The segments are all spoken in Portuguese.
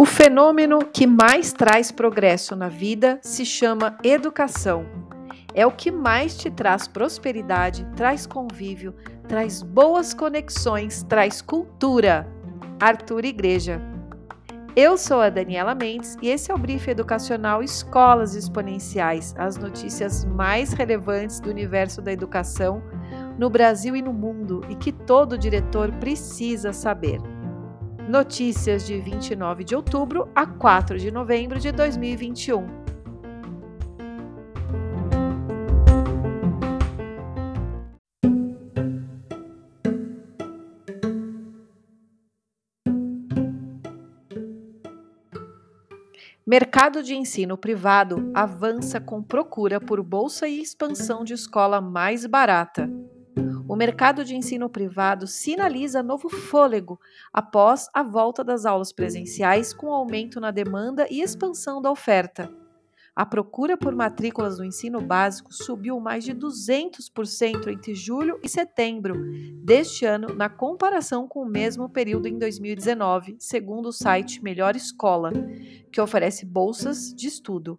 O fenômeno que mais traz progresso na vida se chama educação. É o que mais te traz prosperidade, traz convívio, traz boas conexões, traz cultura. Arthur Igreja. Eu sou a Daniela Mendes e esse é o Brief Educacional Escolas Exponenciais, as notícias mais relevantes do universo da educação no Brasil e no mundo e que todo diretor precisa saber. Notícias de 29 de outubro a 4 de novembro de 2021. Mercado de ensino privado avança com procura por bolsa e expansão de escola mais barata o mercado de ensino privado sinaliza novo fôlego após a volta das aulas presenciais, com aumento na demanda e expansão da oferta. A procura por matrículas do ensino básico subiu mais de 200% entre julho e setembro deste ano, na comparação com o mesmo período em 2019, segundo o site Melhor Escola, que oferece bolsas de estudo.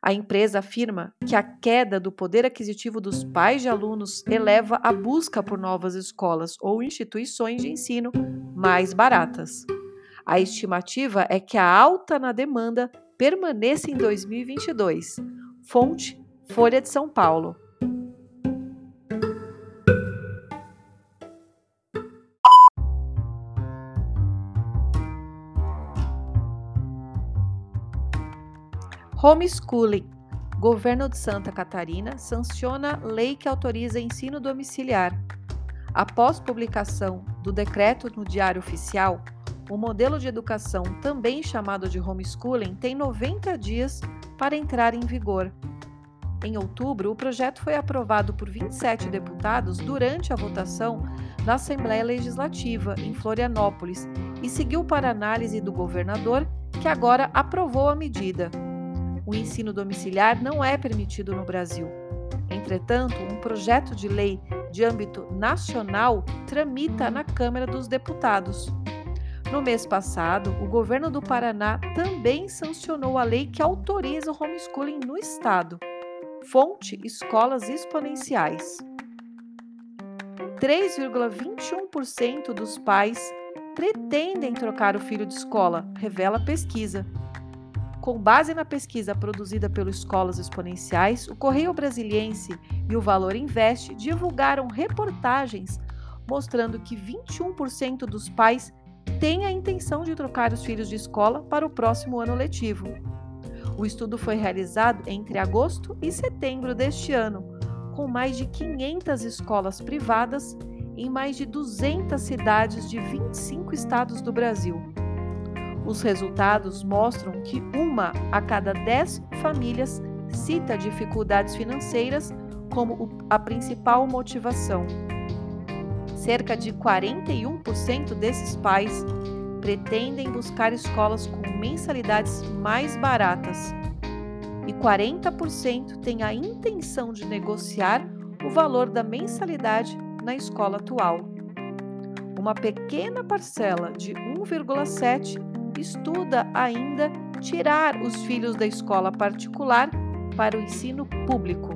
A empresa afirma que a queda do poder aquisitivo dos pais de alunos eleva a busca por novas escolas ou instituições de ensino mais baratas. A estimativa é que a alta na demanda permaneça em 2022. Fonte: Folha de São Paulo. Homeschooling. Governo de Santa Catarina sanciona lei que autoriza ensino domiciliar. Após publicação do decreto no Diário Oficial, o modelo de educação, também chamado de homeschooling, tem 90 dias para entrar em vigor. Em outubro, o projeto foi aprovado por 27 deputados durante a votação na Assembleia Legislativa, em Florianópolis, e seguiu para análise do governador, que agora aprovou a medida o ensino domiciliar não é permitido no Brasil. Entretanto, um projeto de lei de âmbito nacional tramita na Câmara dos Deputados. No mês passado, o governo do Paraná também sancionou a lei que autoriza o homeschooling no estado. Fonte: Escolas Exponenciais. 3,21% dos pais pretendem trocar o filho de escola, revela pesquisa. Com base na pesquisa produzida pelo Escolas Exponenciais, o Correio Brasiliense e o Valor Invest divulgaram reportagens mostrando que 21% dos pais têm a intenção de trocar os filhos de escola para o próximo ano letivo. O estudo foi realizado entre agosto e setembro deste ano, com mais de 500 escolas privadas em mais de 200 cidades de 25 estados do Brasil. Os resultados mostram que uma a cada dez famílias cita dificuldades financeiras como a principal motivação. Cerca de 41% desses pais pretendem buscar escolas com mensalidades mais baratas e 40% têm a intenção de negociar o valor da mensalidade na escola atual. Uma pequena parcela de 1,7 estuda ainda tirar os filhos da escola particular para o ensino público.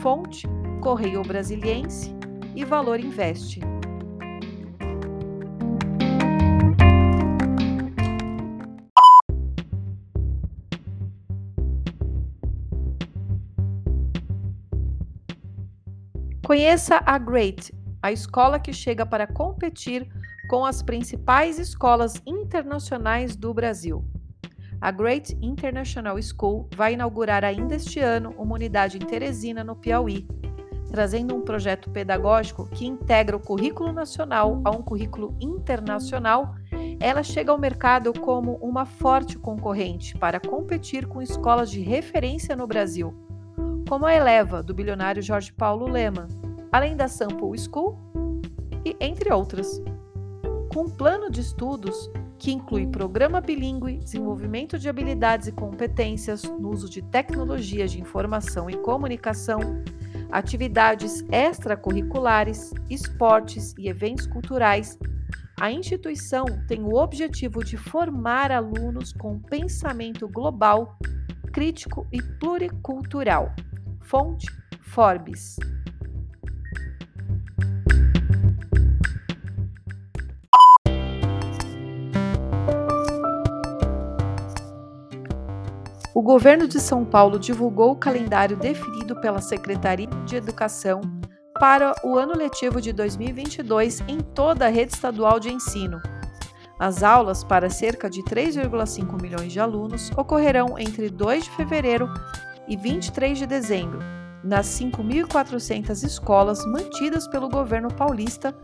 Fonte: Correio Brasiliense e Valor Investe. Conheça a Great, a escola que chega para competir com as principais escolas internacionais do Brasil. A Great International School vai inaugurar ainda este ano uma unidade em Teresina, no Piauí, trazendo um projeto pedagógico que integra o currículo nacional a um currículo internacional. Ela chega ao mercado como uma forte concorrente para competir com escolas de referência no Brasil, como a Eleva, do bilionário Jorge Paulo Leman, além da Sample School e entre outras com um plano de estudos que inclui programa bilíngue, desenvolvimento de habilidades e competências no uso de tecnologias de informação e comunicação, atividades extracurriculares, esportes e eventos culturais, a instituição tem o objetivo de formar alunos com pensamento global, crítico e pluricultural. Fonte Forbes. O governo de São Paulo divulgou o calendário definido pela Secretaria de Educação para o ano letivo de 2022 em toda a rede estadual de ensino. As aulas para cerca de 3,5 milhões de alunos ocorrerão entre 2 de fevereiro e 23 de dezembro, nas 5.400 escolas mantidas pelo governo paulista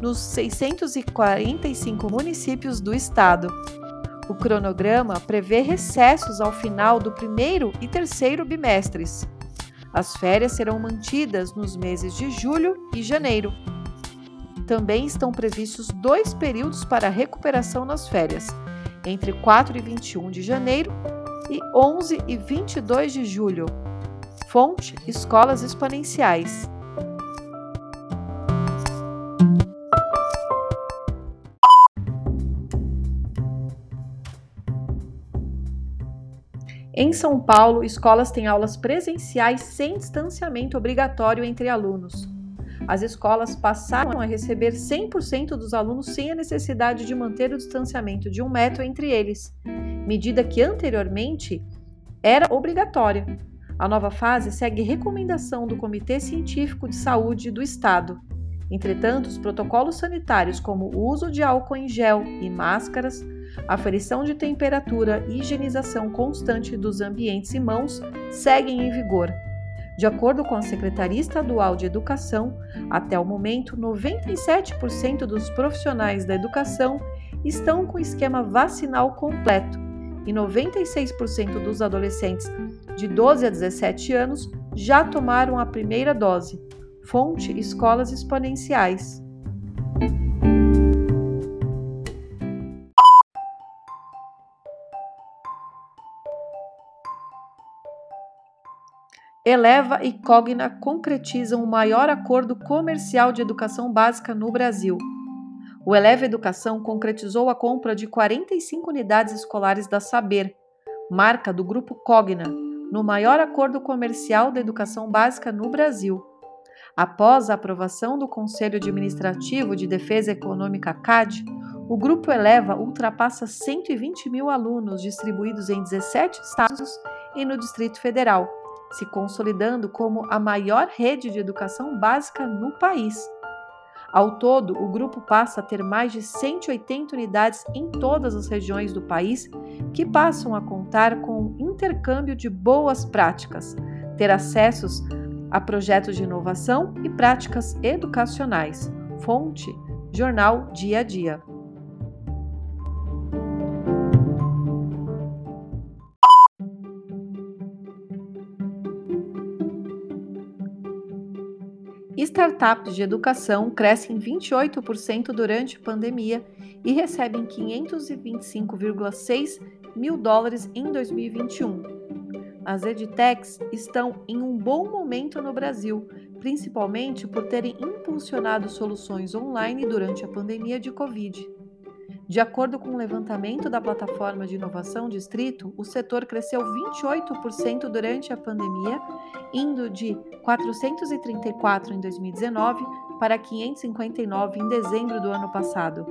nos 645 municípios do estado. O cronograma prevê recessos ao final do primeiro e terceiro bimestres. As férias serão mantidas nos meses de julho e janeiro. Também estão previstos dois períodos para recuperação nas férias, entre 4 e 21 de janeiro e 11 e 22 de julho. Fonte: Escolas Exponenciais. Em São Paulo, escolas têm aulas presenciais sem distanciamento obrigatório entre alunos. As escolas passaram a receber 100% dos alunos sem a necessidade de manter o distanciamento de um metro entre eles, medida que anteriormente era obrigatória. A nova fase segue recomendação do Comitê Científico de Saúde do Estado. Entretanto, os protocolos sanitários, como o uso de álcool em gel e máscaras, aferição de temperatura e higienização constante dos ambientes e mãos seguem em vigor. De acordo com a Secretaria Estadual de Educação, até o momento, 97% dos profissionais da educação estão com esquema vacinal completo e 96% dos adolescentes de 12 a 17 anos já tomaram a primeira dose. Fonte: Escolas Exponenciais. Eleva e Cogna concretizam o maior acordo comercial de educação básica no Brasil. O Eleva Educação concretizou a compra de 45 unidades escolares da Saber, marca do grupo Cogna, no maior acordo comercial da educação básica no Brasil. Após a aprovação do Conselho Administrativo de Defesa Econômica CAD, o Grupo Eleva ultrapassa 120 mil alunos distribuídos em 17 estados e no Distrito Federal se consolidando como a maior rede de educação básica no país. Ao todo, o grupo passa a ter mais de 180 unidades em todas as regiões do país, que passam a contar com intercâmbio de boas práticas, ter acessos a projetos de inovação e práticas educacionais. Fonte: Jornal Dia a Dia. Startups de educação crescem 28% durante a pandemia e recebem 525,6 mil dólares em 2021. As edtechs estão em um bom momento no Brasil, principalmente por terem impulsionado soluções online durante a pandemia de Covid. De acordo com o levantamento da plataforma de inovação Distrito, o setor cresceu 28% durante a pandemia, indo de 434 em 2019 para 559 em dezembro do ano passado.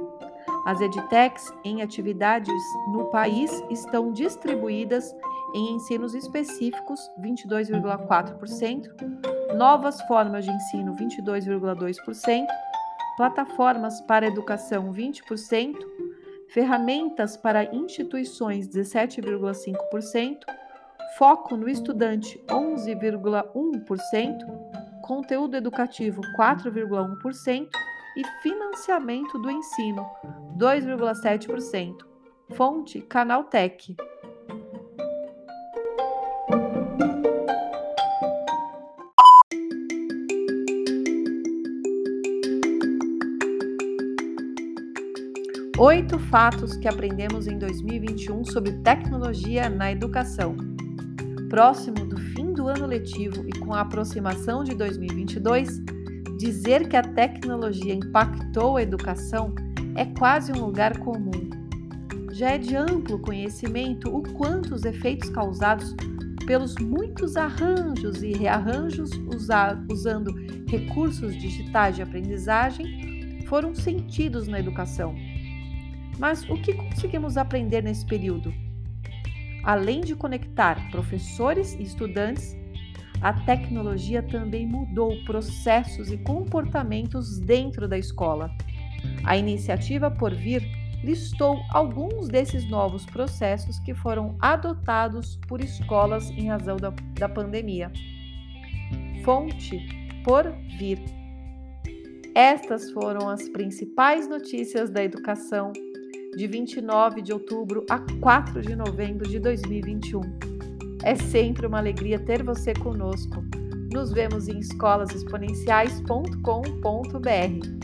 As edtechs em atividades no país estão distribuídas em ensinos específicos 22,4%, novas formas de ensino 22,2%, plataformas para educação 20%, ferramentas para instituições 17,5%, foco no estudante 11,1%, conteúdo educativo 4,1% e financiamento do ensino 2,7%. Fonte Canaltech. Oito fatos que aprendemos em 2021 sobre tecnologia na educação. Próximo do fim do ano letivo e com a aproximação de 2022, dizer que a tecnologia impactou a educação é quase um lugar comum. Já é de amplo conhecimento o quanto os efeitos causados pelos muitos arranjos e rearranjos usando recursos digitais de aprendizagem foram sentidos na educação. Mas o que conseguimos aprender nesse período? Além de conectar professores e estudantes, a tecnologia também mudou processos e comportamentos dentro da escola. A iniciativa Por Vir listou alguns desses novos processos que foram adotados por escolas em razão da, da pandemia. Fonte Por Vir. Estas foram as principais notícias da educação de 29 de outubro a 4 de novembro de 2021. É sempre uma alegria ter você conosco. Nos vemos em escolasexponenciais.com.br.